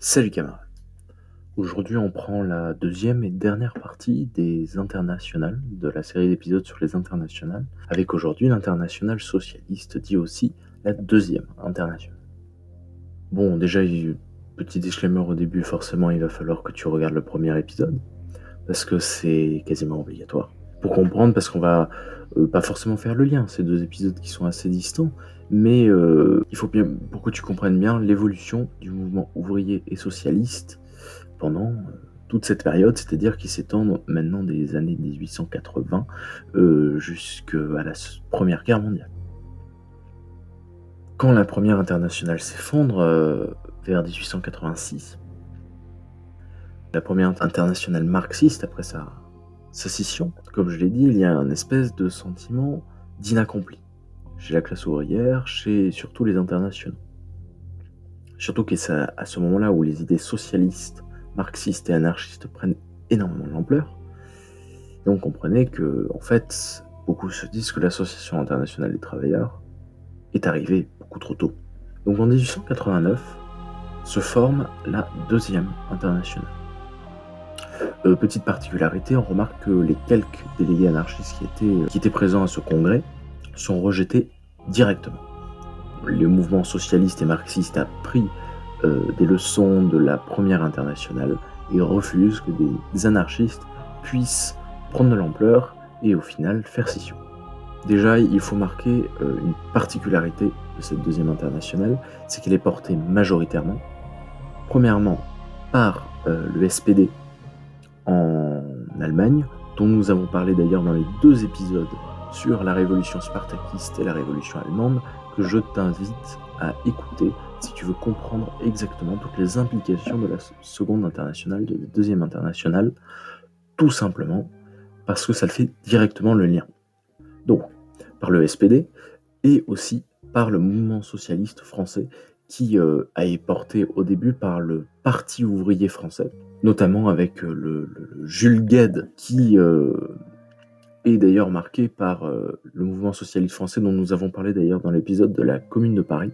Salut camarades. Aujourd'hui, on prend la deuxième et dernière partie des internationales, de la série d'épisodes sur les internationales, avec aujourd'hui l'international socialiste, dit aussi la deuxième internationale. Bon, déjà, petit disclaimer au début, forcément, il va falloir que tu regardes le premier épisode, parce que c'est quasiment obligatoire. Pour comprendre, parce qu'on va euh, pas forcément faire le lien, ces deux épisodes qui sont assez distants, mais euh, il faut bien, pour que tu comprennes bien l'évolution du mouvement ouvrier et socialiste pendant euh, toute cette période, c'est-à-dire qui s'étend maintenant des années 1880 euh, jusqu'à la Première Guerre mondiale. Quand la Première Internationale s'effondre vers 1886, la Première Internationale marxiste, après sa, sa scission, comme je l'ai dit, il y a un espèce de sentiment d'inaccompli chez la classe ouvrière, chez surtout les internationaux. Surtout que c'est à ce moment-là où les idées socialistes, marxistes et anarchistes prennent énormément d'ampleur. Donc on comprenait que, en fait, beaucoup se disent que l'Association internationale des travailleurs est arrivée beaucoup trop tôt. Donc en 1889 se forme la deuxième internationale. Euh, petite particularité, on remarque que les quelques délégués anarchistes qui étaient, qui étaient présents à ce congrès sont rejetés directement. Le mouvement socialiste et marxiste a pris euh, des leçons de la première internationale et refuse que des anarchistes puissent prendre de l'ampleur et au final faire scission. Déjà, il faut marquer euh, une particularité de cette deuxième internationale, c'est qu'elle est portée majoritairement, premièrement, par euh, le SPD en Allemagne, dont nous avons parlé d'ailleurs dans les deux épisodes sur la révolution spartakiste et la révolution allemande que je t'invite à écouter si tu veux comprendre exactement toutes les implications de la seconde internationale, de la deuxième internationale, tout simplement parce que ça fait directement le lien. Donc, par le SPD et aussi par le mouvement socialiste français qui euh, a été porté au début par le Parti ouvrier français, notamment avec euh, le, Jules Gued qui euh, et d'ailleurs marqué par euh, le mouvement socialiste français dont nous avons parlé d'ailleurs dans l'épisode de la Commune de Paris.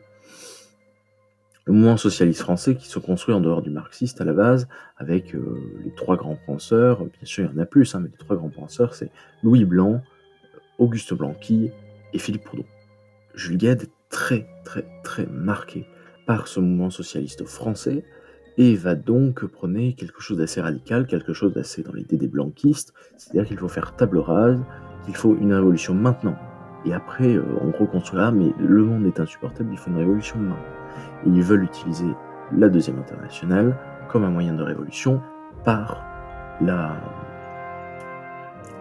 Le mouvement socialiste français qui se construit en dehors du marxiste à la base, avec les trois grands penseurs, bien sûr il y en a plus, hein, mais les trois grands penseurs c'est Louis Blanc, Auguste Blanqui et Philippe Proudhon. Jules Gued est très très très marqué par ce mouvement socialiste français, et va donc prôner quelque chose d'assez radical, quelque chose d'assez dans l'idée des blanquistes, c'est-à-dire qu'il faut faire table rase, qu'il faut une révolution maintenant. Et après, euh, on reconstruira, mais le monde est insupportable, il faut une révolution maintenant. Ils veulent utiliser la deuxième internationale comme un moyen de révolution par la,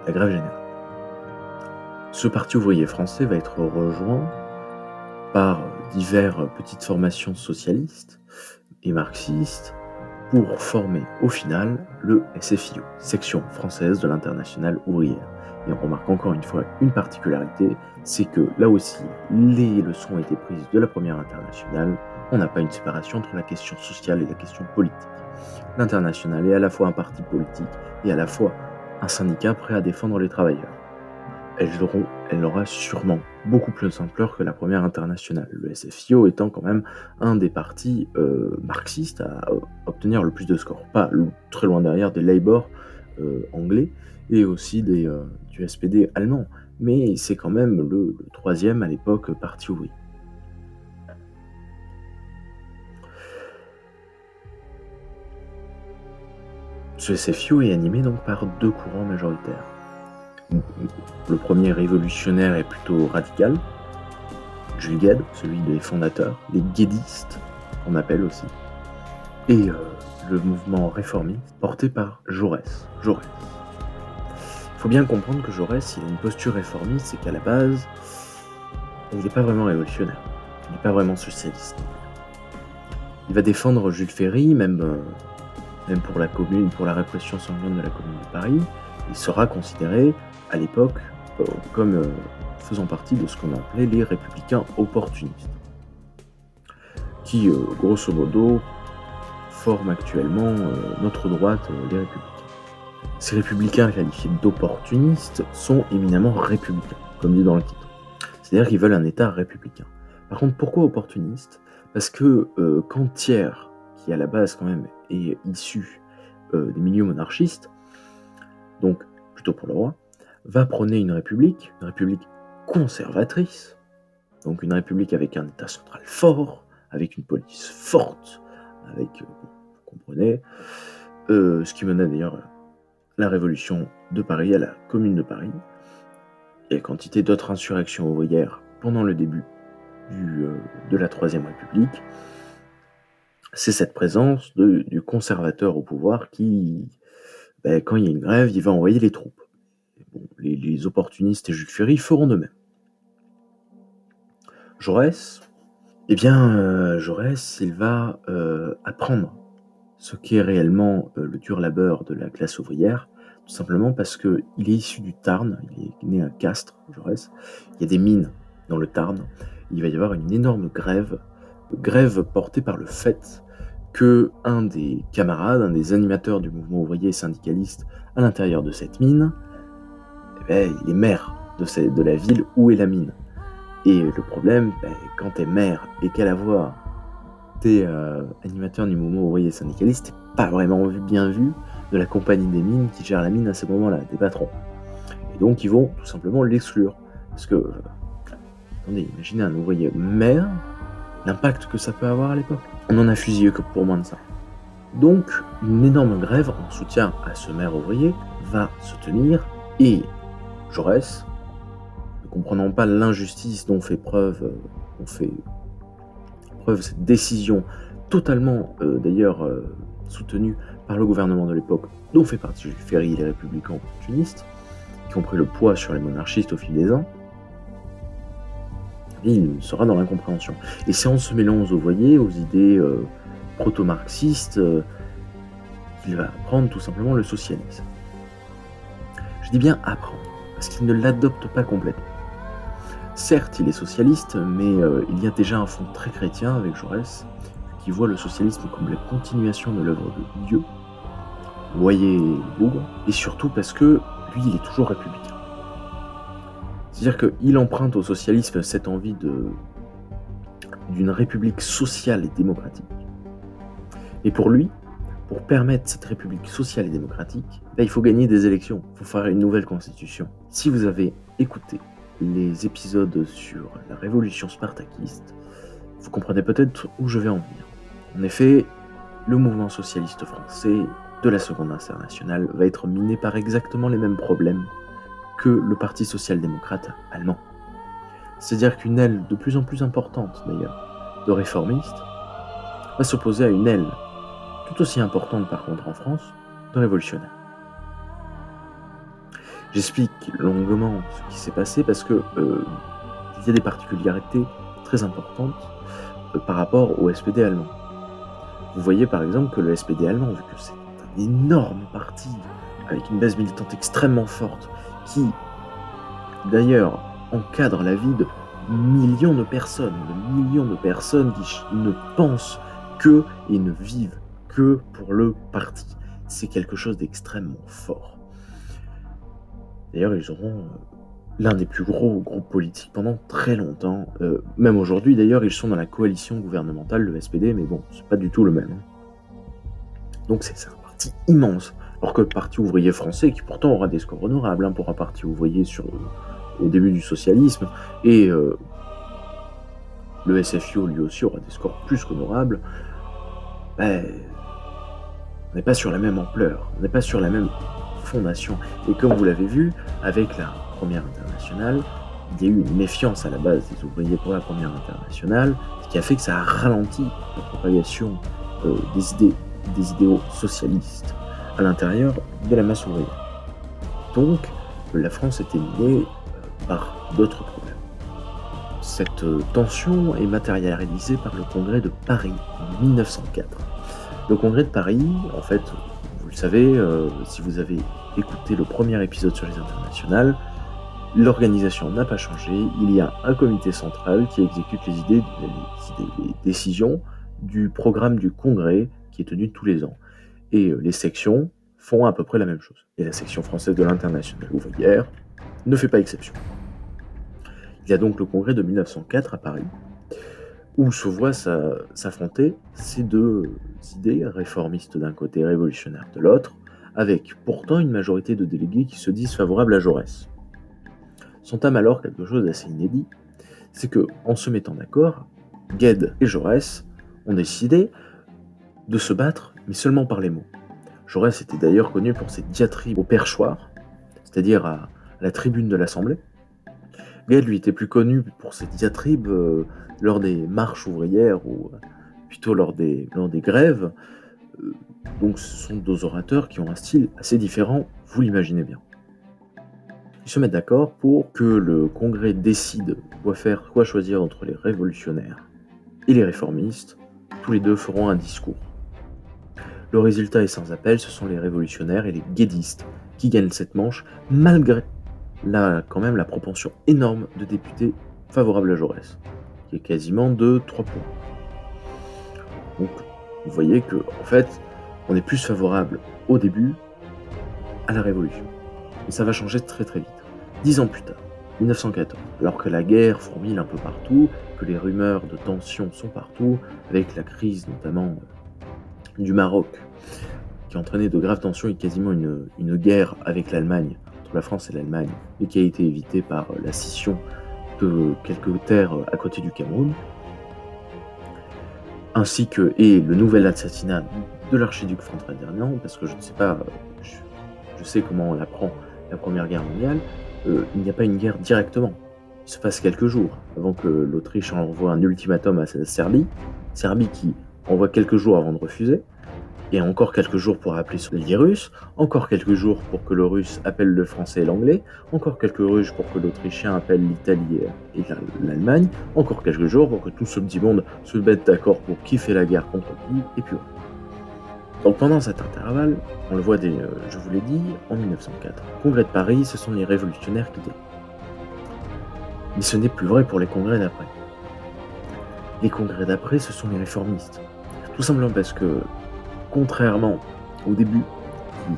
la grève générale. Ce parti ouvrier français va être rejoint par diverses petites formations socialistes, et marxiste pour former au final le SFIO, section française de l'internationale ouvrière. Et on remarque encore une fois une particularité, c'est que là aussi, les leçons ont été prises de la première internationale. On n'a pas une séparation entre la question sociale et la question politique. L'internationale est à la fois un parti politique et à la fois un syndicat prêt à défendre les travailleurs elle aura sûrement beaucoup plus d'ampleur que la première internationale. Le SFIO étant quand même un des partis euh, marxistes à obtenir le plus de scores. Pas très loin derrière des Labour euh, anglais et aussi des, euh, du SPD allemand. Mais c'est quand même le, le troisième à l'époque parti ouvrier. Ce SFIO est animé donc par deux courants majoritaires le premier révolutionnaire est plutôt radical, Jules Gued, celui des fondateurs, les guédistes, on appelle aussi, et euh, le mouvement réformiste porté par Jaurès. Jaurès. Il faut bien comprendre que Jaurès, il a une posture réformiste, c'est qu'à la base, il n'est pas vraiment révolutionnaire, il n'est pas vraiment socialiste. Il va défendre Jules Ferry, même, euh, pour la commune, pour la répression sanglante de la commune de Paris. Il sera considéré à l'époque euh, comme euh, faisant partie de ce qu'on appelait les républicains opportunistes, qui, euh, grosso modo, forment actuellement notre droite, les républicains. Ces républicains qualifiés d'opportunistes sont éminemment républicains, comme dit dans le titre. C'est-à-dire qu'ils veulent un État républicain. Par contre, pourquoi opportunistes? Parce que quand Thiers, qui à la base quand même est issu des milieux monarchistes, donc plutôt pour le roi, va prôner une république, une république conservatrice, donc une république avec un État central fort, avec une police forte, avec, euh, vous comprenez, euh, ce qui menait d'ailleurs la révolution de Paris à la commune de Paris, et quantité d'autres insurrections ouvrières pendant le début euh, de la Troisième République. C'est cette présence du conservateur au pouvoir qui, ben, quand il y a une grève, il va envoyer les troupes. Les, opportunistes et Jules Ferry feront de même. Jaurès, eh bien, euh, Jaurès, il va euh, apprendre ce qu'est réellement le dur labeur de la classe ouvrière, tout simplement parce qu'il est issu du Tarn, il est né à Castres, Jaurès. Il y a des mines dans le Tarn. Il va y avoir une énorme grève, grève portée par le fait que un des camarades, un des animateurs du mouvement ouvrier syndicaliste à l'intérieur de cette mine, il est maire de, la ville où est la mine? Et le problème, ben, quand t'es maire et qu'à la voix, t'es euh, animateur du mouvement ouvrier syndicaliste, t'es pas vraiment bien vu de la compagnie des mines qui gère la mine à ce moment-là, des patrons. Et donc ils vont tout simplement l'exclure. Parce que, attendez, imaginez un ouvrier maire, l'impact que ça peut avoir à l'époque. On en a fusillé que pour moins de ça. Donc, une énorme grève en soutien à ce maire ouvrier va se tenir et Jaurès, ne comprenant pas l'injustice dont fait preuve, dont fait preuve cette décision totalement euh, d'ailleurs euh, soutenue par le gouvernement de l'époque, dont fait partie Ferry et les républicains opportunistes, qui ont pris le poids sur les monarchistes au fil des ans, il sera dans l'incompréhension. Et c'est en se mêlant aux voyez, aux idées euh, proto-marxistes, euh, qu'il va apprendre tout simplement le socialisme. Je dis bien apprendre, parce qu'il ne l'adopte pas complètement. Certes, il est socialiste, mais euh, il y a déjà un fond très chrétien avec Jaurès, qui voit le socialisme comme la continuation de l'œuvre de Dieu, voyez Bougre, et surtout parce que lui, il est toujours républicain. C'est-à-dire qu'il emprunte au socialisme cette envie de d'une république sociale et démocratique. Et pour lui, pour permettre cette république sociale et démocratique, il faut gagner des élections, il faut faire une nouvelle constitution. Si vous avez écouté les épisodes sur la révolution spartakiste, vous comprenez peut-être où je vais en venir. En effet, le mouvement socialiste français de la Seconde Internationale va être miné par exactement les mêmes problèmes que le Parti social-démocrate allemand. C'est-à-dire qu'une aile de plus en plus importante, d'ailleurs, de réformistes, va s'opposer à une aile tout aussi importante par contre en France, de révolutionnaires. J'explique longuement ce qui s'est passé parce que euh, il y a des particularités très importantes euh, par rapport au SPD allemand. Vous voyez par exemple que le SPD allemand, vu que c'est un énorme parti avec une base militante extrêmement forte, qui d'ailleurs encadre la vie de millions de personnes, de millions de personnes qui ne pensent que et ne vivent que pour le parti. C'est quelque chose d'extrêmement fort. D'ailleurs, ils auront euh, l'un des plus gros groupes politiques pendant très longtemps. Euh, même aujourd'hui, d'ailleurs, ils sont dans la coalition gouvernementale, le SPD, mais bon, c'est pas du tout le même. Hein. Donc c'est un parti immense. Alors que le Parti ouvrier français, qui pourtant aura des scores honorables hein, pour un parti ouvrier sur, au début du socialisme, et euh, le SFIO lui aussi aura des scores plus qu'honorables, ben, on n'est pas sur la même ampleur, on n'est pas sur la même fondation. Et comme vous l'avez vu, avec la première internationale, il y a eu une méfiance à la base des ouvriers pour la première internationale, ce qui a fait que ça a ralenti la propagation euh, des, idées, des idéaux socialistes à l'intérieur de la masse ouvrière. Donc, la France était minée euh, par d'autres problèmes. Cette euh, tension est matérialisée par le congrès de Paris en 1904. Le congrès de Paris, en fait, vous le savez, si vous avez écouté le premier épisode sur les internationales, L'organisation n'a pas changé, il y a un comité central qui exécute les idées, les, décisions du programme du congrès qui est tenu tous les ans. Et euh, les sections font à peu près la même chose. Et la section française de l'international ouvrière ne fait pas exception. Il y a donc le congrès de 1904 à Paris, où se voient s'affronter ces deux idées, réformistes d'un côté, révolutionnaires de l'autre, avec pourtant une majorité de délégués qui se disent favorables à Jaurès. S'entame alors quelque chose d'assez inédit, c'est que, en se mettant d'accord, Gued et Jaurès ont décidé de se battre, mais seulement par les mots. Jaurès était d'ailleurs connu pour ses diatribes au perchoir, c'est-à-dire à la tribune de l'Assemblée. Gued, lui, était plus connu pour ses diatribes euh, lors des marches ouvrières ou des, lors des grèves. Euh, donc ce sont deux orateurs qui ont un style assez différent, vous l'imaginez bien. Ils se mettent d'accord pour que le Congrès décide quoi faire, quoi choisir entre les révolutionnaires et les réformistes. Tous les deux feront un discours. Le résultat est sans appel, ce sont les révolutionnaires et les guédistes qui gagnent cette manche, malgré la, quand même la propension énorme de députés favorables à Jaurès, qui est quasiment de 3 points. Donc, vous voyez que, en fait, on est plus favorable au début à la Révolution. Et ça va changer très très vite. Dix ans plus tard, 1914, alors que la guerre fourmille un peu partout, que les rumeurs de tension sont partout, avec la crise notamment euh, du Maroc, qui a entraîné de graves tensions et quasiment une, une guerre avec l'Allemagne, entre la France et l'Allemagne, et qui a été évitée par la scission de quelques terres à côté du Cameroun, ainsi que et le nouvel assassinat de l'archiduc Franz Ferdinand, parce que je ne sais pas, je, sais comment on apprend la Première Guerre mondiale, euh, il n'y a pas une guerre directement. Il se passe quelques jours avant que l'Autriche envoie un ultimatum à la Serbie, Serbie qui envoie quelques jours avant de refuser, et encore quelques jours pour appeler sur l'allié russe, encore quelques jours pour que le russe appelle le français et l'anglais, encore quelques ruges pour que l'autrichien appelle l'Italie et l'Allemagne, encore quelques jours pour que tout ce petit monde se mette d'accord pour qui fait la guerre contre qui, et puis voilà. Donc pendant cet intervalle, on le voit, euh, je vous l'ai dit, en 1904, congrès de Paris, ce sont les révolutionnaires qui gagnent. Mais ce n'est plus vrai pour les congrès d'après. Les congrès d'après, ce sont les réformistes. Tout simplement parce que contrairement au début,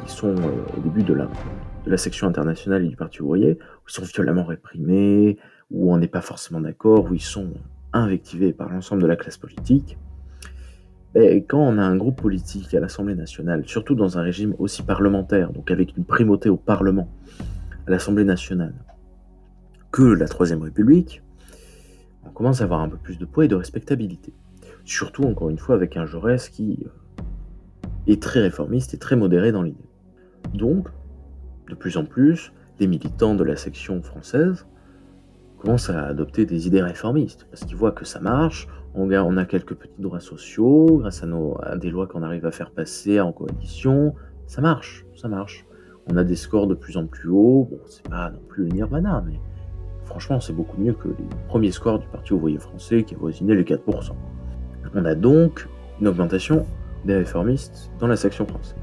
qui sont euh, au début de la, section internationale et du Parti ouvrier, où ils sont violemment réprimés, où on n'est pas forcément d'accord, où ils sont invectivés par l'ensemble de la classe politique, quand on a un groupe politique à l'Assemblée nationale, surtout dans un régime aussi parlementaire, donc avec une primauté au Parlement, à l'Assemblée nationale, que la Troisième République, on commence à avoir un peu plus de poids et de respectabilité. Surtout, encore une fois, avec un Jaurès qui euh, est très réformiste et très modéré dans l'idée. Donc, de plus en plus, les militants de la section française commencent à adopter des idées réformistes, parce qu'ils voient que ça marche, on a, quelques petits droits sociaux, grâce à, nos, des lois qu'on arrive à faire passer en coalition, ça marche, ça marche. On a des scores de plus en plus hauts, bon, c'est pas non plus le nirvana, mais franchement, c'est beaucoup mieux que les premiers scores du Parti ouvrier français qui avoisinaient les 4%. On a donc une augmentation des réformistes dans la section française.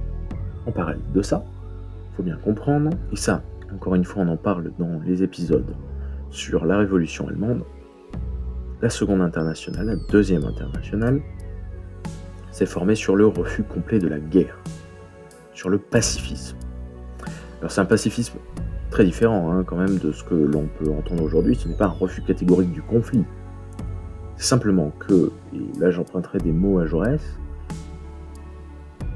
En parallèle de ça, il faut bien comprendre, et ça, encore une fois, on en parle dans les épisodes sur la Révolution allemande, la Seconde Internationale, la Deuxième Internationale, s'est formée sur le refus complet de la guerre, sur le pacifisme. Alors c'est un pacifisme très différent hein, quand même de ce que l'on peut entendre aujourd'hui, ce n'est pas un refus catégorique du conflit. C'est simplement que, et là j'emprunterai des mots à Jaurès,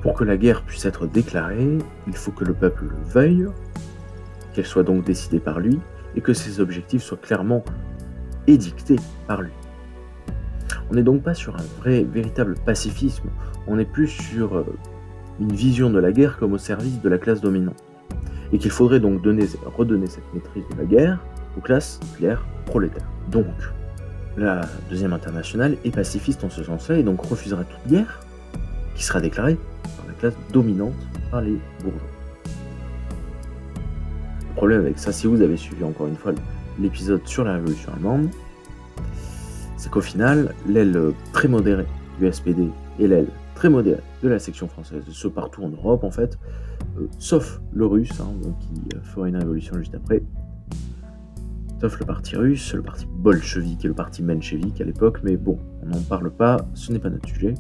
pour que la guerre puisse être déclarée, il faut que le peuple le veuille, qu'elle soit donc décidée par lui, et que ses objectifs soient clairement édictés par lui. On n'est donc pas sur un vrai, véritable pacifisme, on est plus sur euh, une vision de la guerre comme au service de la classe dominante. Et qu'il faudrait donc donner, redonner cette maîtrise de la guerre aux classes claires prolétaires. Donc, la deuxième internationale est pacifiste en ce sens-là et donc refusera toute guerre qui sera déclarée classe dominante par les bourgeois. Le problème avec ça, si vous avez suivi encore une fois l'épisode sur la révolution allemande, c'est qu'au final, l'aile très modérée du SPD et l'aile très modérée de la section française, ce partout en Europe en fait, euh, sauf le russe, hein, qui fera une révolution juste après, sauf le parti russe, le parti bolchevique et le parti menchevique à l'époque, mais bon, on n'en parle pas, ce n'est pas notre sujet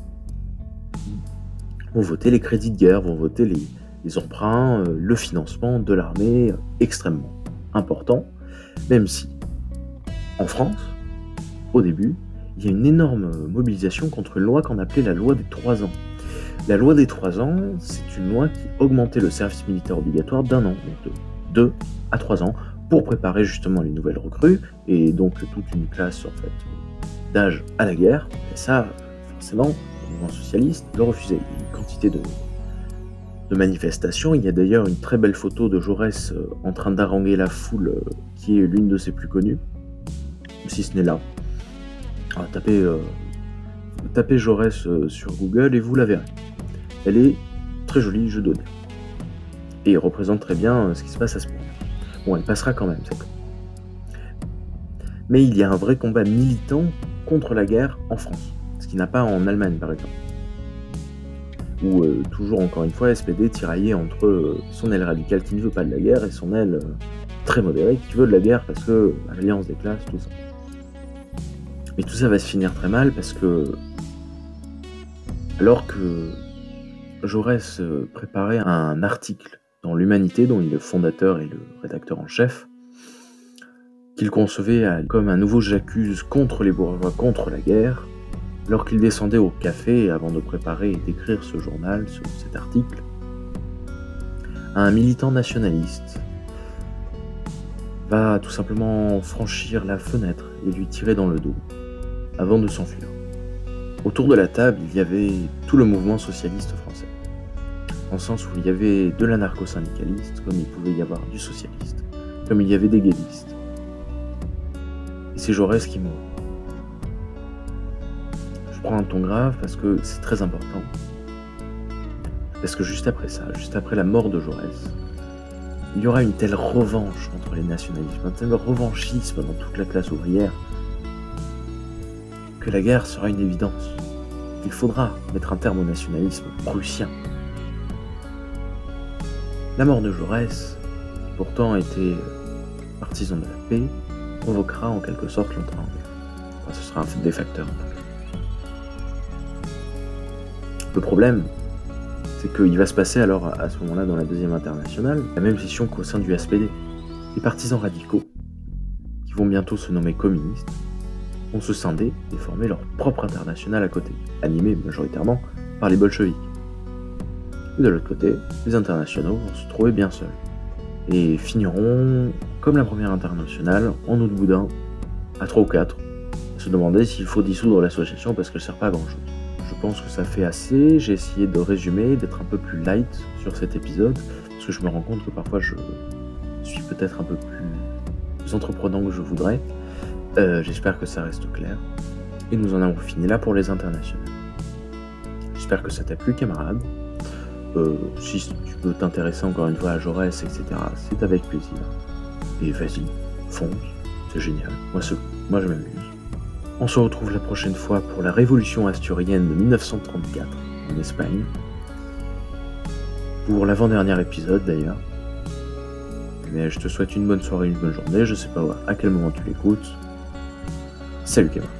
voter les crédits de guerre, vont voter les, emprunts, euh, le financement de l'armée euh, extrêmement important, même si en France, au début, il y a une énorme mobilisation contre une loi qu'on appelait la loi des trois ans. La loi des trois ans, c'est une loi qui augmentait le service militaire obligatoire d'un an, donc de deux à trois ans, pour préparer justement les nouvelles recrues, et donc toute une classe d'âge à la guerre. Et ça, forcément, socialiste le refusait. Une quantité de, manifestations. Il y a d'ailleurs une très belle photo de Jaurès euh, en train d'haranguer la foule, euh, qui est l'une de ses plus connues, si ce n'est là. Ah, tapez, euh, tapez Jaurès sur Google et vous la verrez. Elle est très jolie, je donne. Et représente très bien ce qui se passe à ce moment. Bon, elle passera quand même, Mais il y a un vrai combat militant contre la guerre en France, ce qui n'a pas en Allemagne par exemple où euh, toujours encore une fois SPD tiraillé entre euh, son aile radicale qui ne veut pas de la guerre et son aile euh, très modérée qui veut de la guerre parce que l'alliance des classes, tout ça. Mais tout ça va se finir très mal parce que alors que Jaurès préparait un article dans l'Humanité dont il est le fondateur et le rédacteur en chef, qu'il concevait comme un nouveau j'accuse contre les bourgeois, contre la guerre, alors qu'il descendait au café avant de préparer et d'écrire ce journal, cet article, un militant nationaliste va tout simplement franchir la fenêtre et lui tirer dans le dos avant de s'enfuir. Autour de la table, il y avait tout le mouvement socialiste français, en sens où il y avait de l'anarcho-syndicaliste, comme il pouvait y avoir du socialiste, comme il y avait des gaysistes. Et c'est Jaurès qui mourut un ton grave parce que c'est très important. Parce que juste après ça, juste après la mort de Jaurès, il y aura une telle revanche contre les nationalismes, un tel revanchisme dans toute la classe ouvrière, que la guerre sera une évidence. Il faudra mettre un terme au nationalisme prussien. La mort de Jaurès, qui pourtant était partisan de la paix, provoquera en quelque sorte l'entrée en guerre. ce sera un des facteurs. Le problème, c'est qu'il va se passer alors à ce moment-là dans la deuxième internationale la même situation qu'au sein du SPD. Les partisans radicaux, qui vont bientôt se nommer communistes, vont se scinder et former leur propre internationale à côté, animée majoritairement par les bolcheviks. De l'autre côté, les internationaux vont se trouver bien seuls et finiront, comme la première internationale, en eau de boudin, à 3 ou 4, à se demander s'il faut dissoudre l'association parce qu'elle sert pas à grand chose. Je pense que ça fait assez. J'ai essayé de résumer, d'être un peu plus light sur cet épisode, parce que je me rends compte que parfois je suis peut-être un peu plus entreprenant que je voudrais. Euh, j'espère que ça reste clair. Et nous en avons fini là pour les internationaux. J'espère que ça t'a plu, camarade. Euh, si tu peux t'intéresser encore une fois à Jaurès, etc., c'est avec plaisir. Et vas-y, fonce, c'est génial. Moi, moi je m'amuse. On se retrouve la prochaine fois pour la révolution asturienne de 1934 en Espagne. Pour l'avant-dernier épisode d'ailleurs. Mais je te souhaite une bonne soirée, une bonne journée. Je sais pas à quel moment tu l'écoutes. Salut camarade.